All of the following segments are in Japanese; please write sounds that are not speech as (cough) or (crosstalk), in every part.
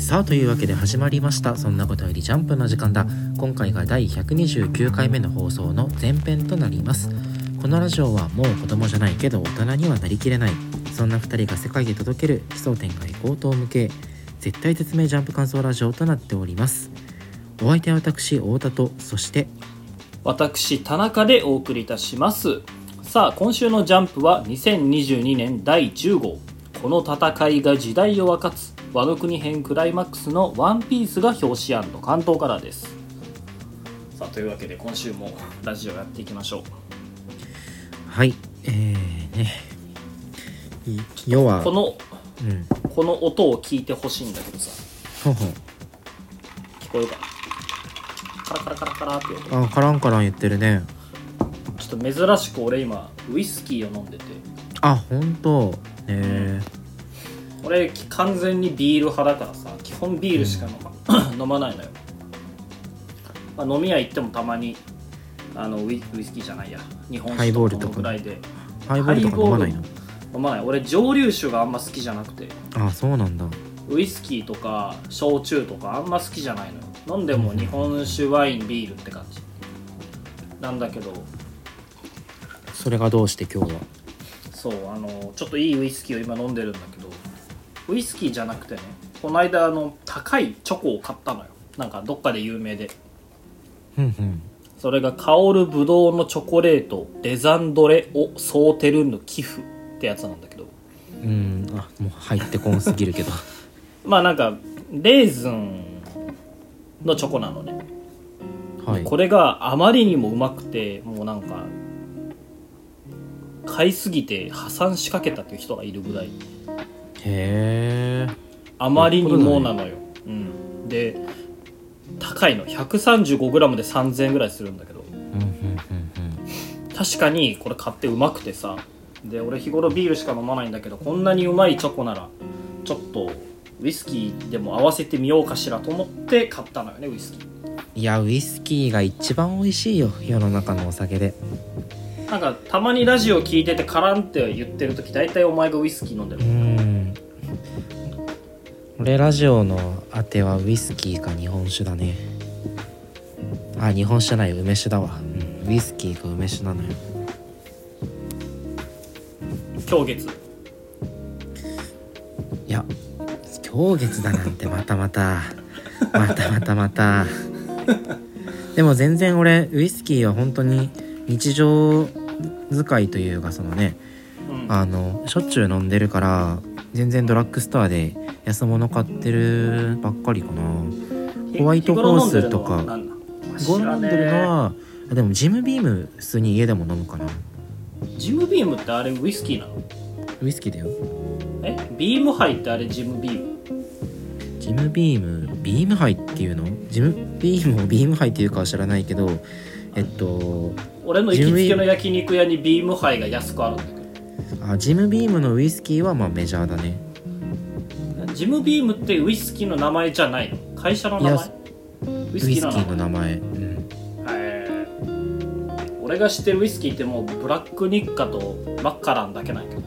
さあというわけで始まりました。そんなことよりジャンプの時間だ。今回が第129回目の放送の前編となります。このラジオはもう子供じゃないけど大人にはなりきれない。そんな2人が世界へ届ける。奇想天外高等無形。絶対絶命ジャンプ感想ラジオとなっております。お相手は私太田とそして私田中でお送りいたします。さあ今週のジャンプは2022年第10号。この戦いが時代を分かつ和の国編クライマックスのワンピースが表紙関東からです。さあというわけで今週もラジオやっていきましょう。はいえーね。い要はこのうん。この音を聞いてほしいんだけどさ。ほうほう。聞こえるかな？カラカラカラカラって音。あカランカラン言ってるね。ちょっと珍しく俺今ウイスキーを飲んでて。あ本当え俺完全にビール派だからさ基本ビールしか飲ま,、(coughs) 飲まないのよ、まあ、飲み屋行ってもたまにあのウイウイスキーじゃないや。日本ハイ酒とかボールとか飲むぐらいで。ー、ハイボールとか飲まないの？飲まない。俺蒸留酒があんま好きじゃなくて。あそうなんだ。ウイスキーとか焼酎とかあんま好きじゃないのよ。飲んでも日本酒ワインビールって感じ。なんだけど。それがどうして今日は？そうあのちょっといいウイスキーを今飲んでるんだけどウイスキーじゃなくてねこの間あの高いチョコを買ったのよ。なんかどっかで有名で。うんうん。それが香るぶどうのチョコレートレザンドレ・オ・ソーテルンヌ寄付ってやつなんだけど。うん。あもう入ってこんすぎるけど。(laughs) まあなんかレーズンのチョコなのね。はい。これがあまりにもうまくてもうなんか買いすぎて破産しかけたっていう人がいるぐらいへえあまりにもなのよ、うん、で高いの。135g で3000円ぐらいするんだけど。うんうんうん確かにこれ買ってうまくてさ。で俺日頃ビールしか飲まないんだけどこんなにうまいチョコならちょっとウイスキーでも合わせてみようかしらと思って買ったのよねウイスキー。いやウイスキーが一番美味しいよ世の中のお酒で。なんかたまにラジオ聞いててカランって言ってる時大体お前がウイスキー飲んでる。うん俺ラジオのあてはウイスキーか日本酒だね。あ日本酒じゃない梅酒だわ、うん、ウイスキーか梅酒なのよ。今日月。いや今日月だなんてまたまた。またまたまた。でも全然俺ウイスキーは本当に日常使いというかそのねうん。あのしょっちゅう飲んでるから全然ドラッグストアで安物買ってるばっかりかな。ホワイトホースとか。日頃飲んでるのは何なのゴ飲んでるのはあでもジムビーム普通に家でも飲むかな。えジムビームってあれウイスキーなの？ウイスキーだよ。え？ビームハイってあれジムビーム？ジムビームビームハイっていうの？ジムビームをビームハイっていうかは知らないけどえっと俺の行きつけの焼肉屋にビームハイが安くあるんだけあジムビームのウイスキーはまあメジャーだね。どジムビームってウイスキーの名前じゃないの？会社の名前？ウウイスキーの名前。うん俺が知ってるウイスキーってもうブラックニッカとマッカランだけなんやけど。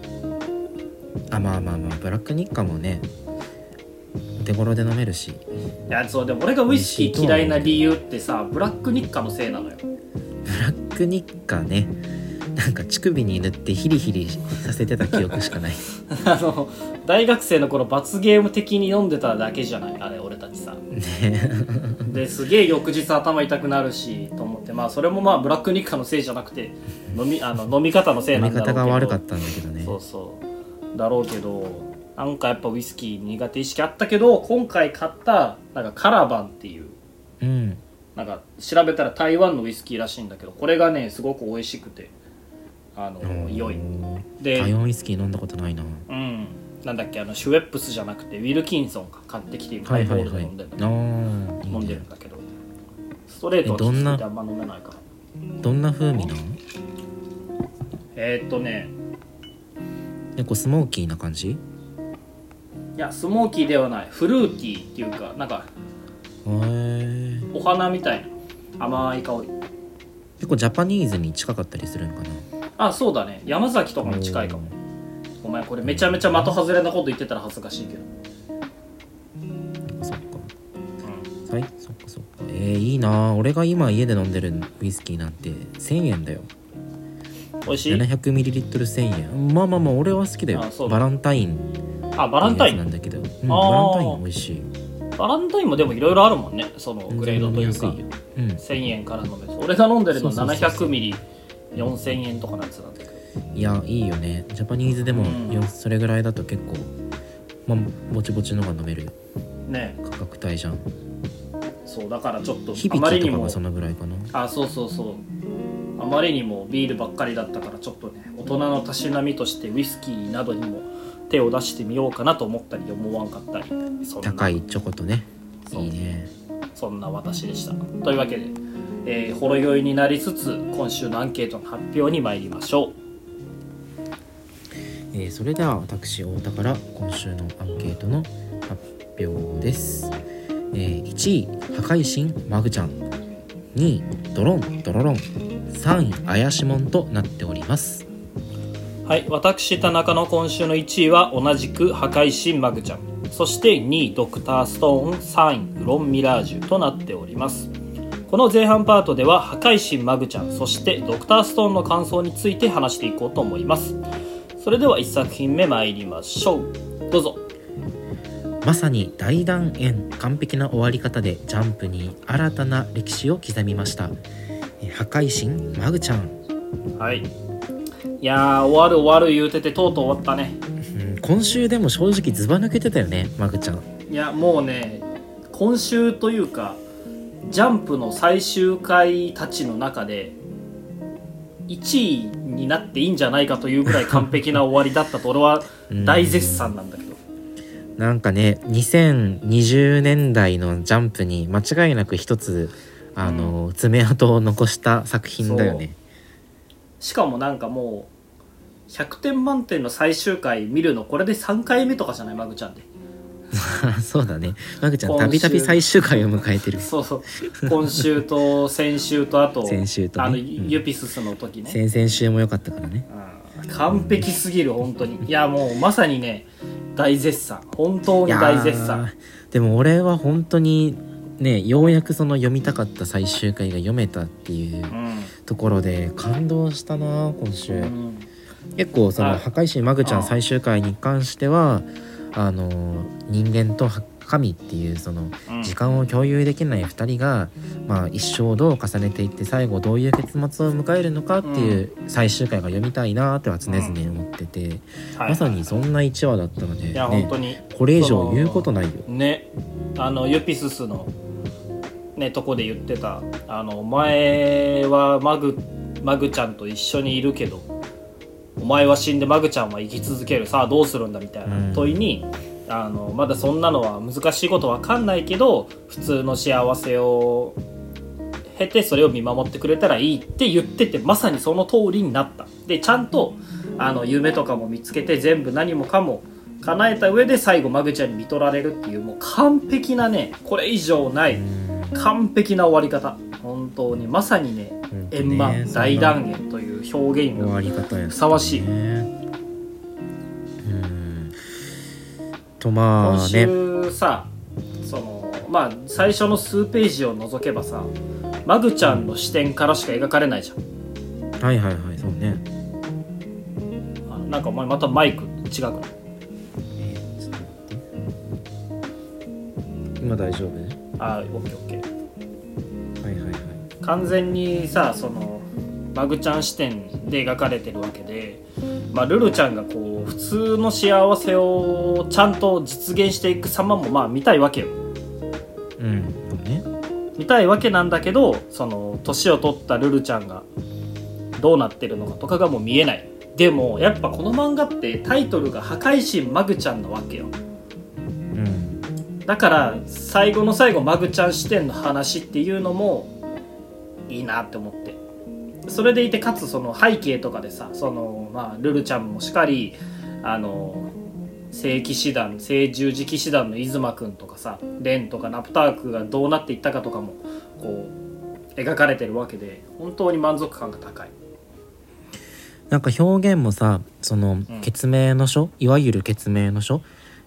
あまあまあまあブラックニッカもねお手頃で飲めるし。いやそうでも俺がウイスキー嫌いな理由ってさブラックニッカのせいなのよ。ブラックニッカねなんか乳首に塗ってヒリヒリさせてた記憶しかない。(laughs) あの大学生の頃罰ゲーム的に読んでただけじゃない？あれ俺たちさ。ね。ですげえ翌日頭痛くなるしと思って。まあそれもまあブラックニッカのせいじゃなくて (laughs) 飲みあの飲み方のせい飲みなんだろうけど。方が悪かったんだけどね。そうそう。だろうけどなんかやっぱウイスキー苦手意識あったけど今回買ったなんかカラバンっていううん。なんか調べたら台湾のウイスキーらしいんだけどこれがねすごく美味しくてあの良い。で台湾ウイスキー飲んだことないな。うん。なんだっけあのシュウェップスじゃなくてウィルキンソンが買ってきてハイボール飲んでる飲んでねるんだけど。ストレートはきつえどんな？くてあんま飲めないから。どんな風味なの？えー、っとね。結構スモーキーな感じ？いやスモーキーではない。フルーティーっていうかなんかお花みたいな。甘い香り。結構ジャパニーズに近かったりするのかな？あそうだね。山崎とかも近いかも。お前これめちゃめちゃ的外れなこと言ってたら恥ずかしいけど。そはいそっかそっか。えー、いいな。俺が今家で飲んでるウイスキーなんて1000円だよ。美味しい？700ml1000 円。まあまあまあ俺は好きだよ。あそうバランタイン。あバランタイン。なんだけど、うん、バランタイン美味しい。バランタインもでもいろいろあるもんね。そのグレードというか。全然飲みやすいよ1000円から飲める。俺が飲んでるのそうそうそうそう700ミリ4000円とかのやつなんだけどうんいやいいよね。ジャパニーズでも、うん。よそれぐらいだと結構まあぼちぼちのが飲めるね。価格帯じゃん。そうだからちょっと響あまりにもきとかがそのぐらいかな。あそうそうそう。あまりにもビールばっかりだったからちょっとね大人のたしなみとしてウイスキーなどにも手を出してみようかなと思ったり思わんかったり高いチョコとね。いいね。そんな私でした。というわけで、えー、ほろ酔いになりつつ今週のアンケートの発表に参りましょう。えーそれでは私太田から今週のアンケートの発表です、えー1位破壊神マグちゃん2位ドロンドロロン3位怪しもんとなっております。はい私田中の今週の1位は同じく破壊神マグちゃん。そして2位ドクターストーン3位ウロンミラージュとなっておりますこの前半パートでは破壊神マグちゃんそしてドクターストーンの感想について話していこうと思います。それでは1作品目参りましょう。どうぞ。まさに大団円完璧な終わり方でジャンプに新たな歴史を刻みました。えー破壊神マグちゃん、はい。いやー終わる終わる言うててとうとう終わったね。うん今週でも正直ズバ抜けてたよねマグちゃん。いやもうね今週というかジャンプの最終回たちの中で1位になっていいんじゃないかというぐらい完璧な終わりだったと俺はうん。大絶賛なんだけど、なんかね2020年代のジャンプに間違いなく一つあの、爪痕を残した作品だよね。しかもなんかもう100点満点の最終回見るのこれで3回目とかじゃない？マグちゃんで (laughs) そうだね。マグちゃんたびたび最終回を迎えてる。そうそう。今週と先週とあと先週とね。あのうん。ユピススの時ね、先々週も良かったからね。うん。完璧すぎる本当に。いやもうまさにね大絶賛。本当に大絶賛。でも俺は本当にねようやくその読みたかった最終回が読めたっていうところで感動したな今週、うん。結構そのはい破壊神マグちゃあ。ん最終回に関してはあの人間と神っていうそのうん。時間を共有できない2人が、まあ、一生をどう重ねていって最後どういう結末を迎えるのかっていう最終回が読みたいなとは常々思ってて、はい。まさにそんな1話だったので、ね本当に。これ以上言うことないよ。ね。あのユピススのねとこで言ってたあのお前はマグマグちゃんと一緒にいるけどお前は死んでマグちゃんは生き続ける。さあどうするんだみたいな。問いに、あのまだそんなのは難しいことわかんないけど普通の幸せを経てそれを見守ってくれたらいいって言っててまさにその通りになった。でちゃんとあの夢とかも見つけて全部何もかも叶えた上で最後マグちゃんに見取られるっていうもう完璧なねこれ以上ないうん。完璧な終わり方。本当にまさにね円満そんな大断言という表現終がふさわしい。ね。うん。とま今あね。週さそのまあ最初の数ページを除けばさマグちゃんの視点からしか描かれないじゃん。はいはいはいそうね。あのなんかお前またマイク違くな？い今大丈夫？あオッケーオッケー完全にさそのマグちゃん視点で描かれてるわけで、まあ、ルルちゃんがこう普通の幸せをちゃんと実現していく様もまあ見たいわけよ。うんね。見たいわけなんだけどその年を取ったルルちゃんがどうなってるのかとかがもう見えない。でもやっぱこの漫画ってタイトルが「破壊神マグちゃん」なわけよ。うん。だから最後の最後マグちゃん視点の話っていうのもいいなって思って。それでいてかつその背景とかでさその、まあ、ルルちゃんもしかりあの聖騎士団聖十字騎士団の出馬くんとかさレンとかナプタークがどうなっていったかとかもこう描かれてるわけで本当に満足感が高い。なんか表現もさそのん。決明の書、いわゆる決明の書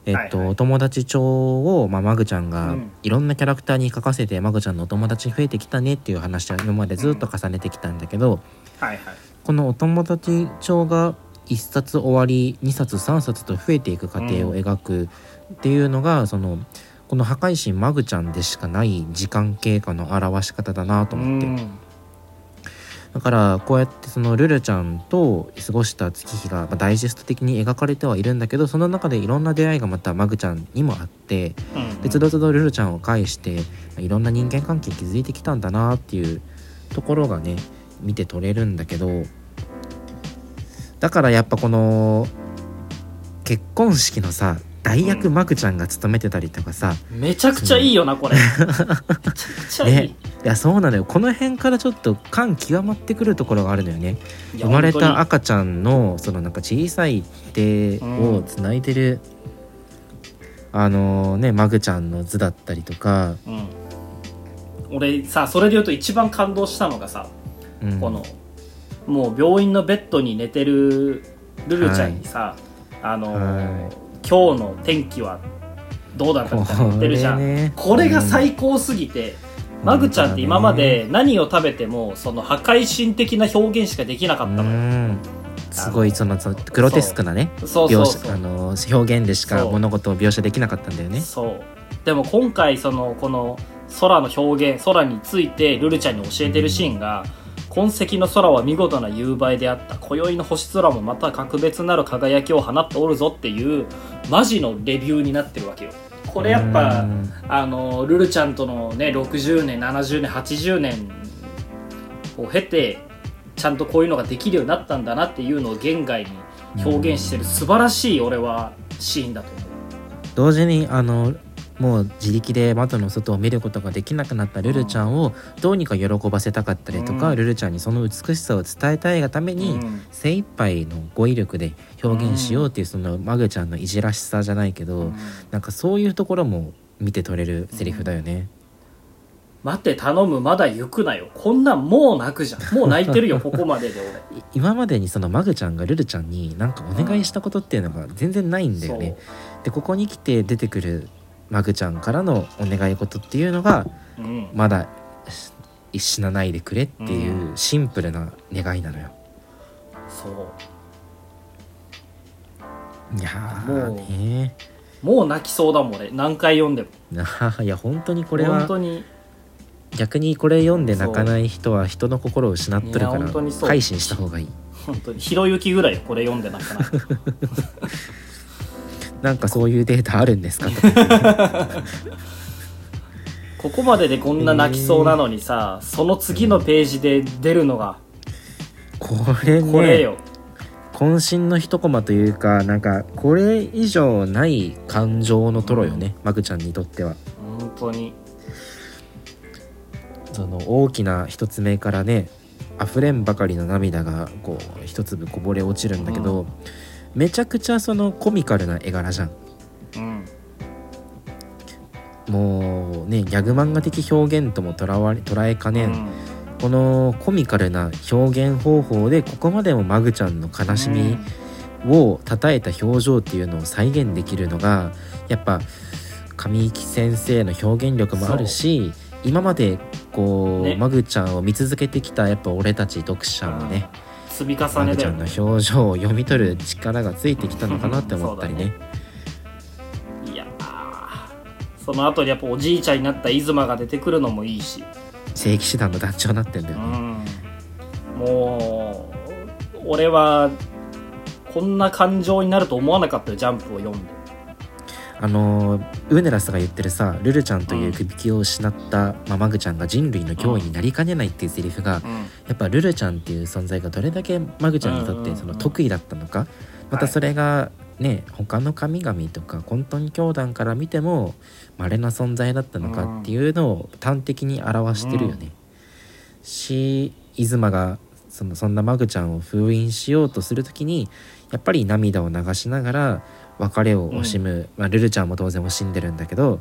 えっと、はい。はいお友達帳を、まあ、マグちゃんがうん。いろんなキャラクターに書かせて、マグちゃんのお友達増えてきたねっていう話は今までずっと重ねてきたんだけど、はいはい。このお友達帳が1冊終わり2冊3冊と増えていく過程を描くっていうのが、そのこの破壊神マグちゃんでしかない時間経過の表し方だなと思って。うんだからこうやってそのルルちゃんと過ごした月日がまあダイジェスト的に描かれてはいるんだけどその中でいろんな出会いがまたマグちゃんにもあってうんでつどつどルルちゃんを介してまあいろんな人間関係築いてきたんだなっていうところがね見て取れるんだけどだからやっぱこの結婚式のさ代役マグちゃんが務めてたりとかさ、めちゃくちゃいいよなこれ。(laughs) めちゃくちゃいい、ね。いやそうなのよ。この辺からちょっと感極まってくるところがあるのよね。生まれた赤ちゃんのそのなんか小さい手をつないでる、あのねマグちゃんの図だったりとか、うん、俺さそれで言うと一番感動したのがさ、うん。このもう病院のベッドに寝てるルルちゃんにさ、あのーは今日の天気はどうだったみたいなの言ってるじゃん。これ,、ねが最高すぎて、マグちゃんって今まで何を食べてもその破壊神的な表現しかできなかったうのよ、ん。すごいそのそのグロテスクなね表現でしか物事を描写できなかったんだよね。そう。でも今回そのこの空の表現空についてルルちゃんに教えてるシーンが、痕跡の空は見事な夕映えであった今宵の星空もまた格別なる輝きを放っておるぞっていうマジのレビューになってるわけよ。これやっぱうん。あのルルちゃんとのね60年70年80年を経てちゃんとこういうのができるようになったんだなっていうのを現外に表現してる素晴らしい俺はシーンだと思う。同時にあのもう自力で窓の外を見ることができなくなったルルちゃんをどうにか喜ばせたかったりとか、うん。ルルちゃんにその美しさを伝えたいがために、うん。精一杯の語彙力で表現しようっていうそのマグちゃんのいじらしさじゃないけど、なんかそういうところも見て取れるセリフだよね。待って頼むまだ行くなよ。こんなんもう泣くじゃん。もう泣いてるよ (laughs) ここまでで俺。い今までにそのマグちゃんがルルちゃんになんかお願いしたことっていうのが全然ないんだよね。でここに来て出てくるマグちゃんからのお願い事っていうのがそううん。まだし死なないでくれっていうシンプルな願いなのよ。そう。いやもうー。ねもう泣きそうだもん俺。何回読んでも。(laughs) いや本当にこれは本当に。逆にこれ読んで泣かない人は人の心を失っとるから改心した方がいい。本当に。ひろゆきぐらいよこれ読んで泣かない (laughs) なんかそういうデータあるんですか？と (laughs) かここまででこんな泣きそうなのにさ、その次のページで出るのがこれねこれよ、渾身の一コマというかなんかこれ以上ない感情のトロよねマグちゃんにとっては。本当に。その大きな一つ目からね溢れんばかりの涙がこう一粒こぼれ落ちるんだけど、めちゃくちゃそのコミカルな絵柄じゃん。うんもうねギャグ漫画的表現ともとらわれ捉えかねん、このコミカルな表現方法でここまでもマグちゃんの悲しみを称えた表情っていうのを再現できるのがやっぱ神木先生の表現力もあるし今までこう、ね。マグちゃんを見続けてきたやっぱ俺たち読者もね積み重マグちゃんの表情を読み取る力がついてきたのかなって思ったりね。いやーその後にやっぱおじいちゃんになった出馬が出てくるのもいいし、正規師団の団長になってんだうよね。ん、もう俺はこんな感情になると思わなかったよジャンプを読んで。あのウーネラスが言ってるさルルちゃんという首輝を失った、まあマグちゃんが人類の脅威になりかねないっていうセリフが、うんやっぱルルちゃんっていう存在がどれだけマグちゃんにとっうんうんうん。てその得意だったのか、またそれがね他の神々とか混沌教団から見ても稀な存在だったのかっていうのを端的に表してるよね。しイズマがそのそんなマグちゃんを封印しようとする時にやっぱり涙を流しながら別れを惜しむ、まあ、ルルちゃんも当然惜しんでるんだけどっ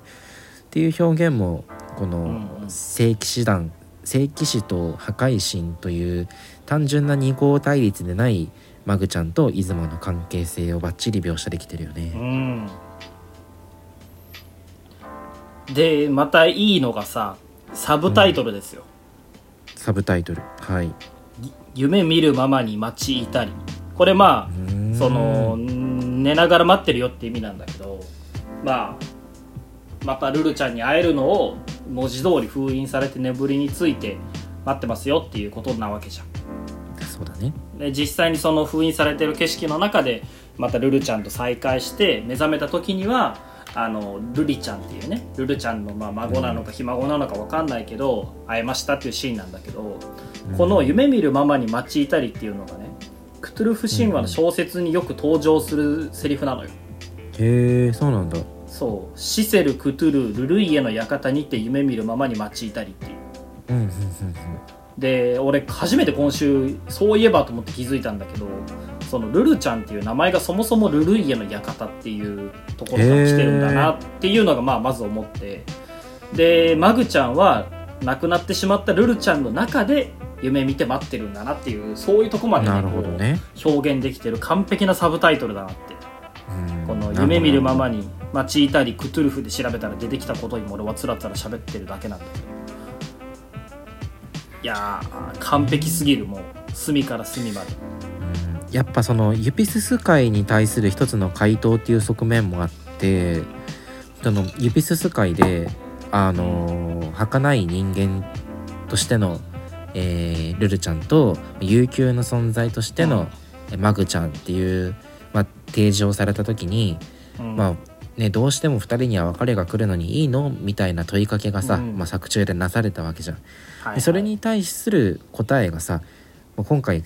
ていう表現もこのうん。聖騎士団聖騎士と破壊神という単純な二項対立でないマグちゃんとイズマの関係性をバッチリ描写できてるよね。うん。でまたいいのがさサブタイトルですよ、サブタイトル。はい。夢見るままに待ちいたり。これまあうん。その寝ながら待ってるよって意味なんだけど。まあまたルルちゃんに会えるのを文字通り封印されて眠りについて待ってますよっていうことなわけじゃん。そうだね。で実際にその封印されてる景色の中でまたルルちゃんと再会して目覚めた時にはあのルリちゃんっていうねルルちゃんのまあ孫なのかひ孫なのか分かんないけど会えましたっていうシーンなんだけど、この「夢見るままに待ちいたり」っていうのがねクトゥルフ神話の小説によく登場するセリフなのよ。へえそうなんだそう。シセル・クトゥルルルイエの館にて夢見るままに待ちいたりっていう。うんうんうんで俺初めて今週そういえばと思って気づいたんだけどそのルルちゃんっていう名前がそもそもルルイエの館っていうところから来てるんだなっていうのがまあまず思って。でマグちゃんは亡くなってしまったルルちゃんの中で夢見て待ってるんだなっていうそういうとこまで、なるほどね。こう表現できてる完璧なサブタイトルだなって。うん。この夢見るままにに待ちいたりクトゥルフで調べたら出てきたことにも俺はつらつら喋ってるだけなんだけど。いやー完璧すぎるもう。隅から隅まで。やっぱそのユピスス界に対する一つの回答っていう側面もあってそのユピスス界であの儚い人間としての、えールルちゃんと悠久の存在としての、マグちゃんっていう、まあ、提示をされた時に、うん。まあね、どうしても2人には別れが来るのにいいの？みたいな問いかけがさ、うん。まあ、作中でなされたわけじゃん。はいはい。でそれに対する答えがさ今回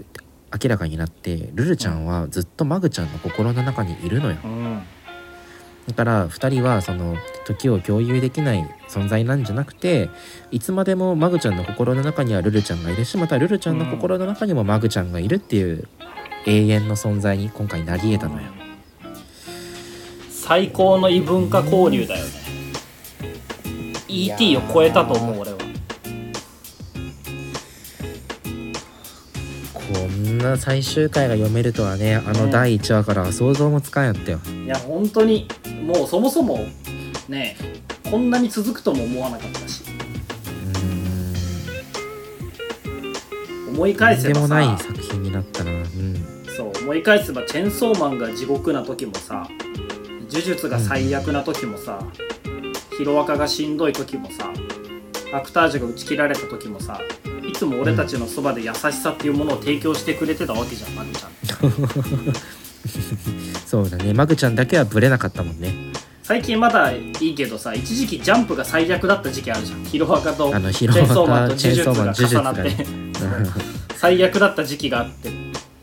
明らかになってルルちゃんはずっとマグちゃんの心の中にいるのよ。うん。だから2人はその時を共有できない存在なんじゃなくていつまでもマグちゃんの心の中にはルルちゃんがいるしまたルルちゃんの心の中にもマグちゃんがいるっていう永遠の存在に今回なり得たのよ最高の異文化交流だよね。ET を超えたと思う俺は。こんな最終回が読めるとはねあの第1話からは想像もつかんやったよ。いや本当にもうそもそもねこんなに続くとも思わなかったし。思い返せばとんでもないさ作品になったな。うん。そう思い返せばチェンソーマンが地獄な時もさ呪術が最悪な時もさ、ヒロアカがしんどい時もさアクタージュが打ち切られた時もさいつも俺たちのそばで優しさっていうものを提供してくれてたわけじゃんマグちゃん。(laughs) そうだね。マグちゃんだけはブレなかったもんね。最近まだいいけどさ一時期ジャンプが最悪だった時期あるじゃん。ヒロアカとあのチヒロアカェンソーマンと呪術が重なって、(laughs) 最悪だった時期があって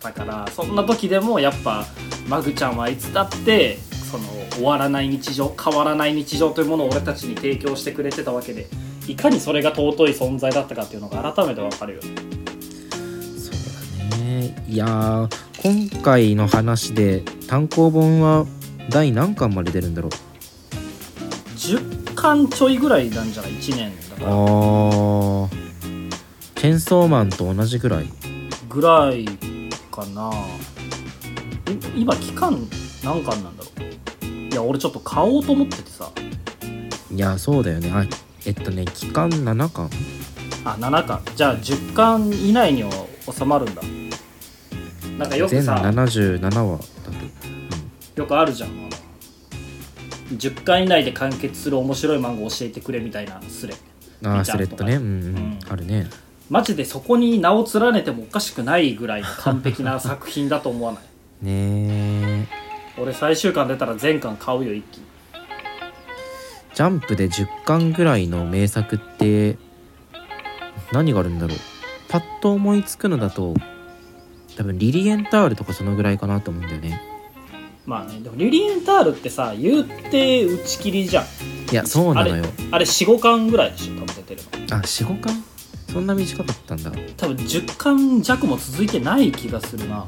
たからそんな時でもやっぱマグちゃんはいつだって終わらない日常変わらない日常というものを俺たちに提供してくれてたわけでいかにそれが尊い存在だったかっていうのが改めてわかるよ。ねそうだね。いやー今回の話で単行本は第何巻まで出るんだろう？10巻ちょいぐらいなんじゃない？1年。だから。あー。チェンソーマンと同じぐらい？ぐらいかな。い今期間何巻なんだ？ろういや俺ちょっと買おうと思っててさ。いやそうだよね。あえっとね期間7巻。あ7巻。じゃあ10巻以内には収まるんだ。なんかよく全さ77話だと、よくあるじゃん。あの10巻以内で完結する面白い漫画教えてくれみたいなスレ。うん、ああスレッドね。うんうん、うん。あるね。マジでそこに名を連ねてもおかしくないぐらいの完璧な作品だと思わない？ねえ俺最終巻出たら全巻買うよ一気。にジャンプで10巻ぐらいの名作って何があるんだろう。パッと思いつくのだと多分リリエンタールとかそのぐらいかなと思うんだよね。まあねでもリリエンタールってさ言って打ち切りじゃん。いやそうなのよ。あれ45巻ぐらいでしょ多分出てるの。あ45巻？そんな短かったんだ。多分10巻弱も続いてない気がするな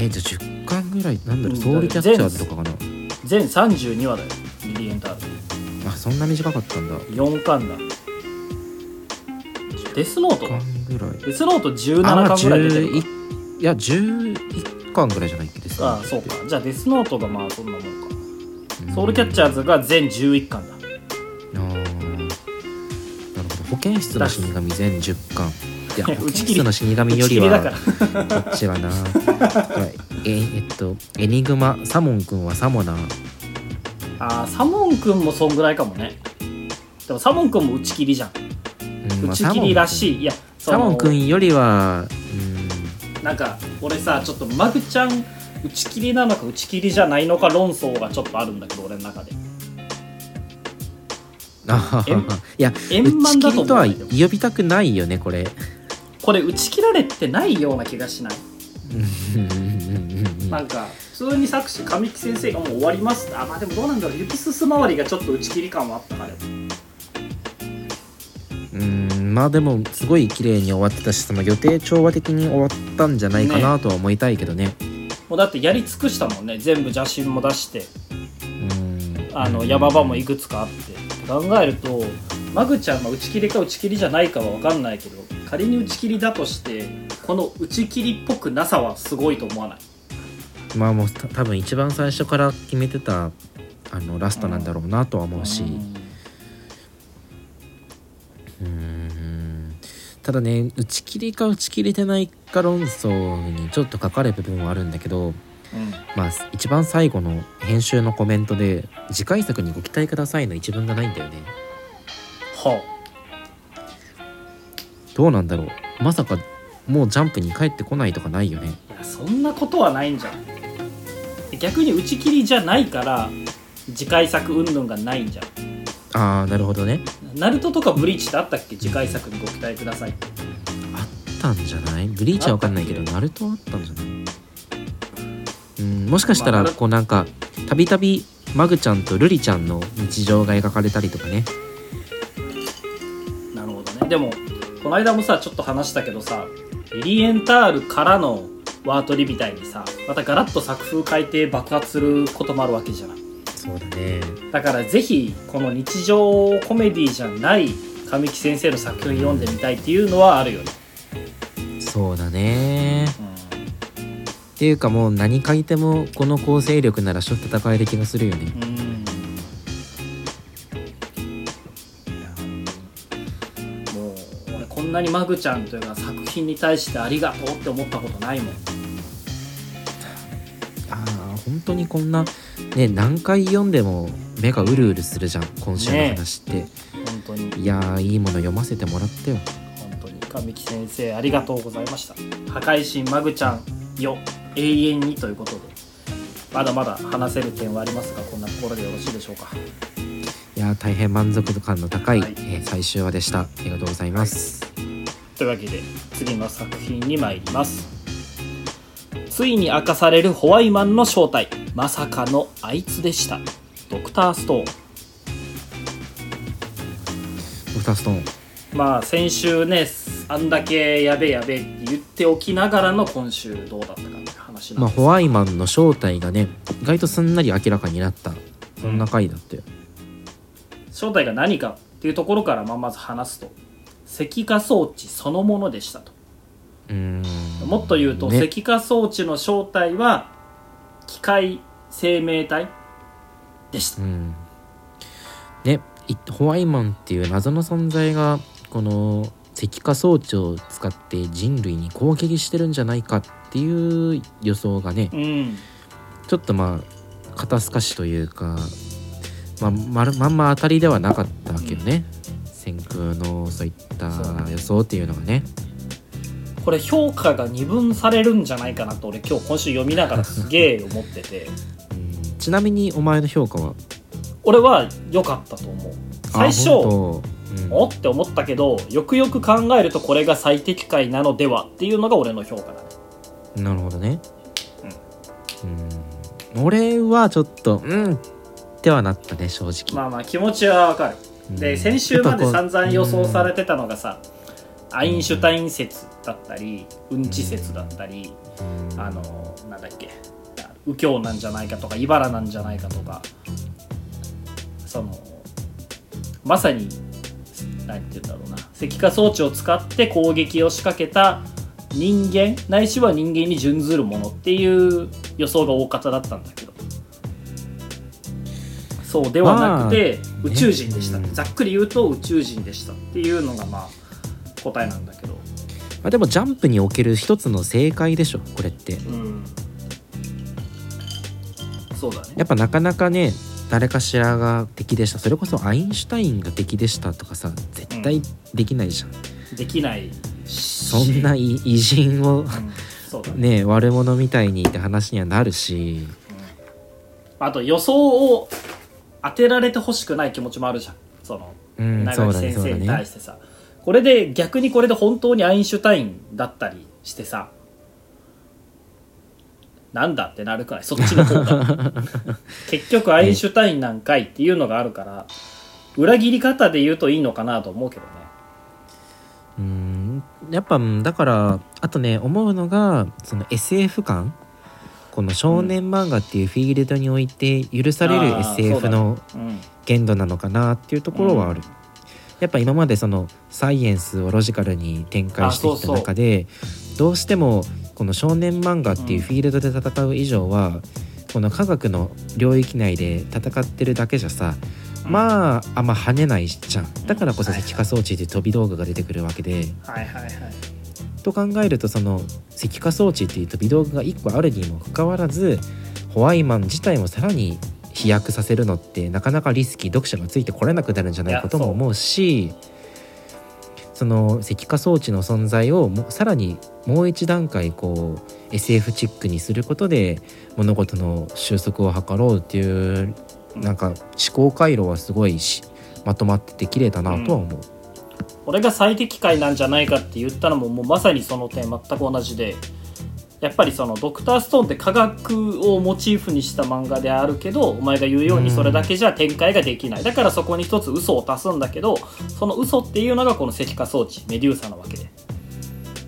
えじゃあ10巻ぐらいなんだろう、うんソウルキャッチャーズとかかな？全32話だよリリエンタール。あそんな短かったんだ。4巻だ。デスノート？10巻ぐらい。デスノート17あまあ巻ぐらい出てるか。11いや11巻ぐらいじゃないっけですああそうか。じゃあデスノートがまあそんなもんか。ソウルキャッチャーズが全11巻だ。あー。なるほど。保健室の死神全10巻いや (laughs) 打ち切り。室の死神よりはこっちはな。ええっとエニグマサモンくんはサモナー。あーサモンくんもそんぐらいかもね。でもサモンくんも打ち切りじゃん。うんまあ打ち切りらしい。いやサモンくんよりはうん。なんか俺さちょっとマグちゃん打ち切りなのか打ち切りじゃないのか論争がちょっとあるんだけど俺の中で。いや円打満だとち切りとは呼びたくないよねこれこれ打ち切られてないような気がしない。なんか普通に作詞神木先生がもう終わります。あまあでもどうなんだろう。雪すす周りがちょっと打ち切り感はあったからうん。まあでもすごい綺麗に終わってたしその予定調和的に終わったんじゃないかなとは思いたいけどね。もうだってやり尽くしたもんね。全部邪神も出して。うん。あのヤバ場もいくつかあって。考えるとマグちゃんが打ち切りか打ち切りじゃないかは分かんないけど仮に打ち切りだとしてこの打ち切りっぽくなさはすごいと思わない？まあもうた多分一番最初から決めてたあのラストなんだろうなとは思うし。うん。ただね打ち切りか打ち切れてないか論争にちょっとかかる部分はあるんだけどうん。まあ一番最後の編集のコメントで「次回作にご期待ください」の一文がないんだよね。はどうなんだろう。まさかもうジャンプに帰ってこないとかないよね。あいやそんなことはないんじゃん。逆に打ち切りじゃないから次回作云々がないんじゃん。ああなるほどね。ナルトとかブリーチってあったっけ？次回作にご期待ください。ってあったんじゃない？ブリーチは分かんないけどナルトはあったんじゃない？うんもしかしたらこうなんかたびたびマグちゃんとルリちゃんの日常が描かれたりとかね。なるほどね。でもこの間もさちょっと話したけどさエリエンタールからのワートリみたいにさまたガラッと作風変えて爆発することもあるわけじゃない。そうだね。だからぜひこの日常コメディじゃない神木先生の作品読んでみたいっていうのはあるよね、そうだね。っていうかもう何書いてもこの構成力ならしょっと戦える気がするよね。うん、なにマグちゃんというか作品に対してありがとうって思ったことないもん。ああ本当にこんなね何回読んでも目がうるうるするじゃん今週の話って、本当に。いやーいいもの読ませてもらったよ。本当に。神木先生ありがとうございました。破壊神マグちゃんよ永遠にということで。まだまだ話せる点はありますがこんなところでよろしいでしょうか。いやー大変満足感の高い、はい。えー最終話でした。ありがとうございます、というわけで次の作品に参ります。ついに明かされるホワイマンの正体。まさかのあいつでした。ドクターストーン。ドクターストーン。まあ先週ねあんだけやべえやべえって言っておきながらの今週どうだったかって話なんまあホワイマンの正体がね意外とすんなり明らかになった。そんな回だったよ、正体が何かっていうところからまあまず話すと石化装置そのものでしたと。もっと言うと、ね。石化装置の正体は機械生命体でした。うん。ね。いホワイマンっていう謎の存在がこの石化装置を使って人類に攻撃してるんじゃないかっていう予想がねうん。ちょっとまあ肩透かしというか、まあ、まるまんま当たりではなかったわけよね、先空のそういった予想っていうのがね。これ評価が二分されるんじゃないかなと俺今日今週読みながらすげえ思ってて。うん。ちなみにお前の評価は？俺は良かったと思う。最初うん。おって思ったけどよくよく考えるとこれが最適解なのではっていうのが俺の評価だね。なるほどね。うん。俺はちょっと、うん。ってはなったね、正直。まあまあ気持ちはわかる。うんで先週まで散々予想されてたのがさアインシュタイン説だったりうんち説だったりうん。あのなんだっけ右京なんじゃないかとか茨なんじゃないかとかそのまさに何て言うんだろうな石化装置を使って攻撃を仕掛けた人間ないしは人間に準ずるものっていう予想が大方だったんだけどそうではなくて、まあ宇宙人でした、ねざっくり言うと宇宙人でしたっていうのがまあ答えなんだけど。まあ、でもジャンプにおける一つの正解でしょこれって。うん。そうだね。やっぱなかなかね誰かしらが敵でした。それこそアインシュタインが敵でしたとかさ絶対できないじゃん、できないし。そんな偉偉人をうん。ね。ね悪者みたいにって話にはなるし。あと予想を当てられてほしくない気持ちもあるじゃん。そのうん長木先生に対してさ、これで逆にこれで本当にアインシュタインだったりしてさ。なんだってなるくらいそっちの方が。(laughs) 結局アインシュタインなんかいっていうのがあるから裏切り方で言うといいのかなと思うけどね。うんやっぱうんだからあとね思うのがその SF 感この少年漫画っていうフィールドにおいて許される SF のうん。限度なのかなっていうところはある、やっぱ今までそのサイエンスをロジカルに展開してきた中でどうしてもこの少年漫画っていうフィールドで戦う以上は、この科学の領域内で戦ってるだけじゃさ、まああんま跳ねないじゃん。だからこそ石化装置で飛び道具が出てくるわけで、はいはいはいと考えるとその石化装置っていう飛び道具が1個あるにもかかわらずホワイマン自体もさらに飛躍させるのってなかなかリスキー読者がついてこれなくなるんじゃないかとも思うしその石化装置の存在をもさらにもう一段階こう SF チックにすることで物事の収束を図ろうっていうなんか思考回路はすごいしまとまってて綺麗だなとは思う。俺が最適解なんじゃないかって言ったのももうまさにその点全く同じでやっぱりそのドクターストーンって科学をモチーフにした漫画であるけどお前が言うようにそれだけじゃ展開ができない。だからそこに一つ嘘を足すんだけどその嘘っていうのがこの石化装置メデューサなわけで。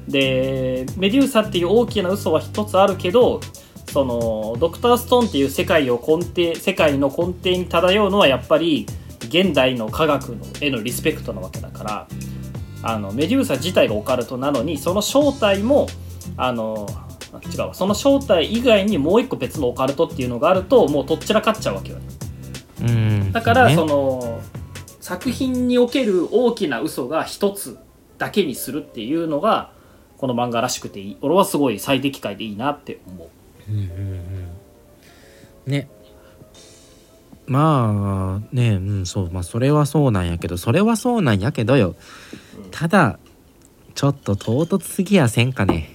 でメデューサっていう大きな嘘は一つあるけどそのドクターストーンっていう世界を根底世界の根底に漂うのはやっぱり現代の科学のへのリスペクトなわけだから。あのメデューサ自体がオカルトなのにその正体もあのあ違うわ。その正体以外にもう一個別のオカルトっていうのがあるともうとっちらかっちゃうわけよ。うん。ねだからその作品における大きな嘘が一つだけにするっていうのがこの漫画らしくていい。俺はすごい最適解でいいなって思う。うんうんうん。ね。まあねうんそう。まあそれはそうなんやけどそれはそうなんやけどよただちょっと唐突すぎやせんかね。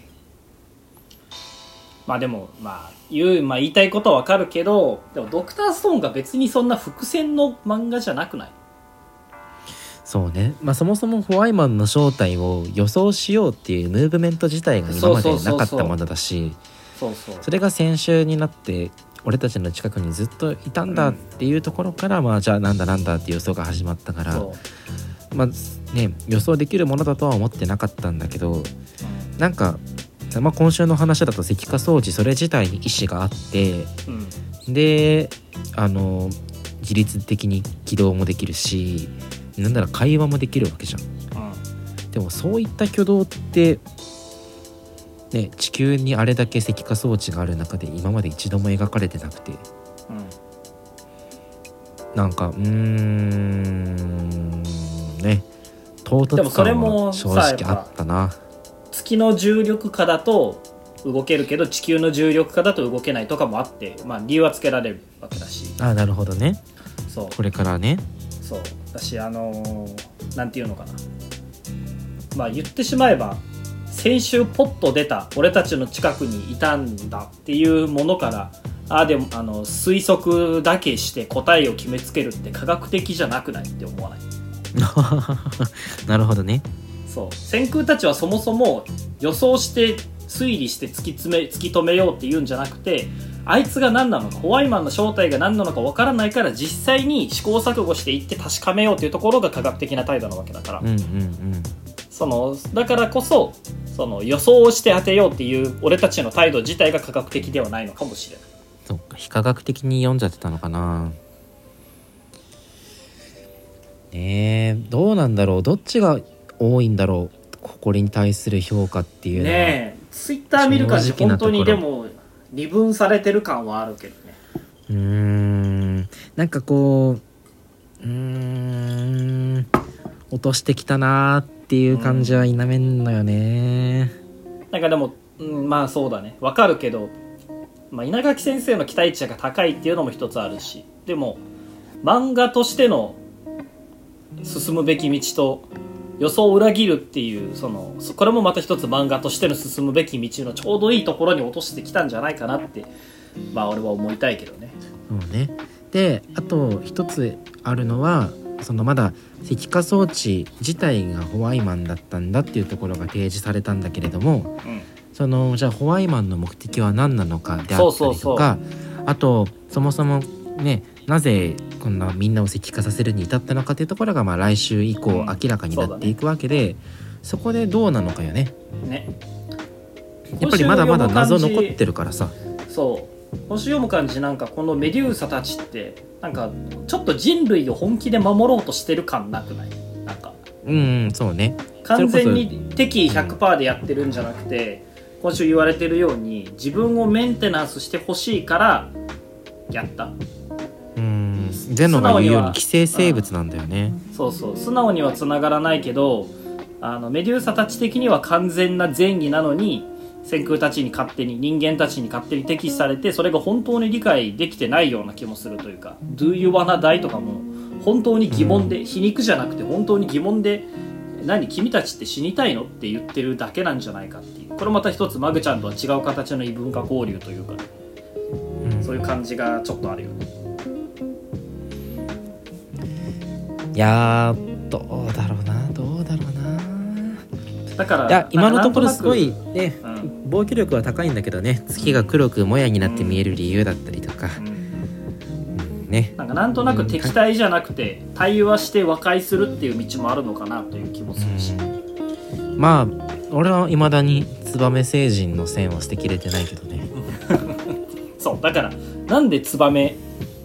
まあでもまあ言う、まあ、言いたいことはわかるけどでもドクターストーンが別にそんな伏線の漫画じゃなくない？そうね。まあそもそもホワイマンの正体を予想しようっていうムーブメント自体が今までなかったものだしそれが先週になって俺たちの近くにずっといたんだっていうところから、まあじゃあなんだなんだっていう予想が始まったからまあね予想できるものだとは思ってなかったんだけどなんか、まあ、今週の話だと石化装置それ自体に意思があってうんうんであの自律的に起動もできるしなんなら会話もできるわけじゃん。うんでもそういった挙動ってね地球にあれだけ石化装置がある中で今まで一度も描かれてなくてうんなんかうーんね。唐でもそれ突感もは正さ直あったな。月の重力下だと動けるけど地球の重力下だと動けないとかもあって、まあ、理由はつけられるわけだし。あなるほどね。そう。これからね。そう。だしあのーなんていうのかな。まあ言ってしまえば先週ポッと出た俺たちの近くにいたんだっていうものからあでもあの推測だけして答えを決めつけるって科学的じゃなくないって思わない？(laughs) なるほどね。そう。先空たちはそもそも予想して推理して突き詰め突き止めようっていうんじゃなくてあいつが何なのかホワイマンの正体が何なのかわからないから実際に試行錯誤していって確かめようっていうところが科学的な態度なわけだから、うんうんうん。そのだからこそその予想をして当てようっていう俺たちの態度自体が科学的ではないのかもしれないそっか非科学的に読んじゃってたのかな。ねえどうなんだろう。どっちが多いんだろう。これに対する評価っていうのは、ねえツイッター見る感じ正直なところ本当にでも二分されてる感はあるけどね。うーん。なんかこううーん。落としてきたなーっていう感じは否めんのよね、なんかでも、うん、まあそうだね。わかるけど、まあ、稲垣先生の期待値が高いっていうのも一つあるしでも漫画としての進むべき道と予想を裏切るっていうそのそこれもまた一つ漫画としての進むべき道のちょうどいいところに落としてきたんじゃないかなってまあ俺は思いたいけどね。そうね。であと一つあるのはそのまだ石化装置自体がホワイマンだったんだっていうところが提示されたんだけれどもうんそのじゃあホワイマンの目的は何なのかであったりそうそうそう。とかあとそもそもねなぜこんなみんなを石化させるに至ったのかというところがまあ来週以降うん明らかになっていくわけで、そこでどうなのかよね。ね。やっぱりまだまだ謎残ってるるからさ。そう。今週読む感じなんかこのメデューサたちってなんかちょっと人類を本気で守ろうとしてる感なくない？なんか。うんうんそうね。完全に敵意100%でやってるんじゃなくて今週言われてるように自分をメンテナンスしてほしいからやった。うん。ゼノが言うように寄生生物なんだよね。そうそう。素直にはつながらないけどあのメデューサたち的には完全な善意なのに先空たちに勝手に人間たちに勝手に敵視されてそれが本当に理解できてないような気もするというか「Do you wanna die?」とかも本当に疑問で、皮肉じゃなくて本当に疑問で「何君たちって死にたいの?」って言ってるだけなんじゃないかっていうこれまた一つマグちゃんとは違う形の異文化交流というかね。うん。そういう感じがちょっとあるよね。いやーどうだろうな。どうだろうな。だからいや今のところすごいねうん。防御力は高いんだけどね。月が黒くもやになって見える理由だったりとか、うん。うんね。なんかなんとなく敵対じゃなくて対話して和解するっていう道もあるのかなという気もするし、まあ俺はいまだに燕星人の線は捨てきれてないけどね。(laughs) そうだからなんでツバメ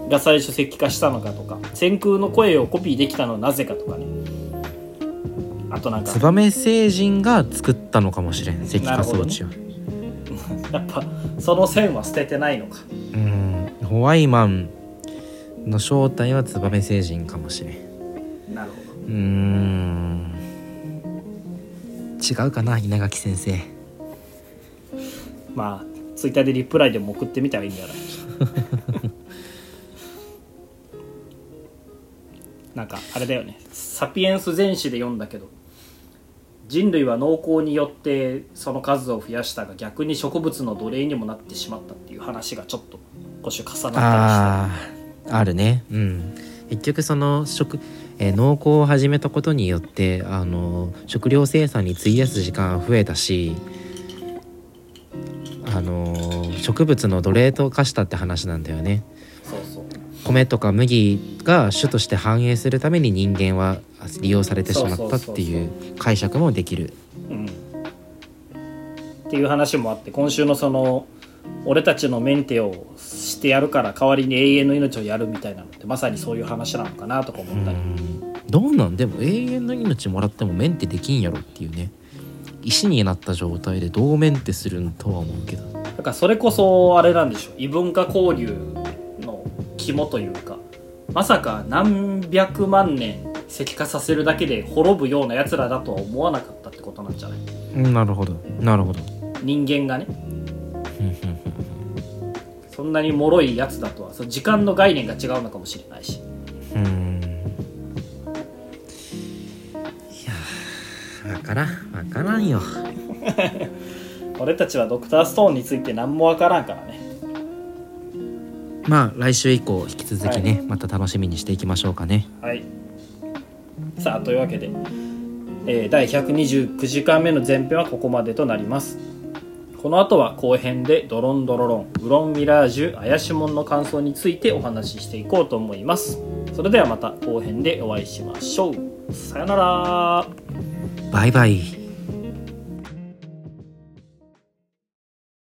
が最初石化したのかとか先空の声をコピーできたのはなぜかとかね。あとなんか燕星人が作ったのかもしれん石化装置を、(laughs) やっぱその線は捨ててないのか。うん。ホワイマンの正体は燕星人かもしれん。なるほど。うーん。違うかな稲垣先生まあツイッターでリプライでも送ってみたらいいんじゃな。い (laughs) なんかあれだよね「サピエンス全史」で読んだけど人類は農耕によってその数を増やしたが逆に植物の奴隷にもなってしまったっていう話がちょっと今週重なったりして。あああるね。うん。結局その食、えー農耕を始めたことによってあの食料生産に費やす時間は増えたしあの植物の奴隷と化したって話なんだよね。米とか麦が種として繁栄するために人間は利用されてしまったっていう解釈もできる。うん、っていう話もあって今週のその俺たちのメンテをしてやるから代わりに永遠の命をやるみたいなのってまさにそういう話なのかなとかう思ったり、ん。どうなん？でも永遠の命もらってもメンテできんやろっていうね石になった状態でどうメンテするんとは思うけど。だからそれこそあれなんでしょう。異文化交流の肝というか。まさか何百万年石化させるだけで滅ぶようなやつらだとは思わなかったってことなんじゃない？うんなるほど。なるほど。人間がね。そんなに脆いやつだとはその時間の概念が違うのかもしれないし。うーんからんわからんよ。(laughs) 俺たちはドクターストーンについて何もわからんからね。まあ来週以降引き続きね、はまた楽しみにしていきましょうかね。はい。さあというわけで、えー第129時間目の前編はここまでとなります。この後は後編でドロンドロロンウロンミラージュ怪しもんの感想についてお話ししていこうと思います。それではまた後編でお会いしましょう。さよならバイバイ。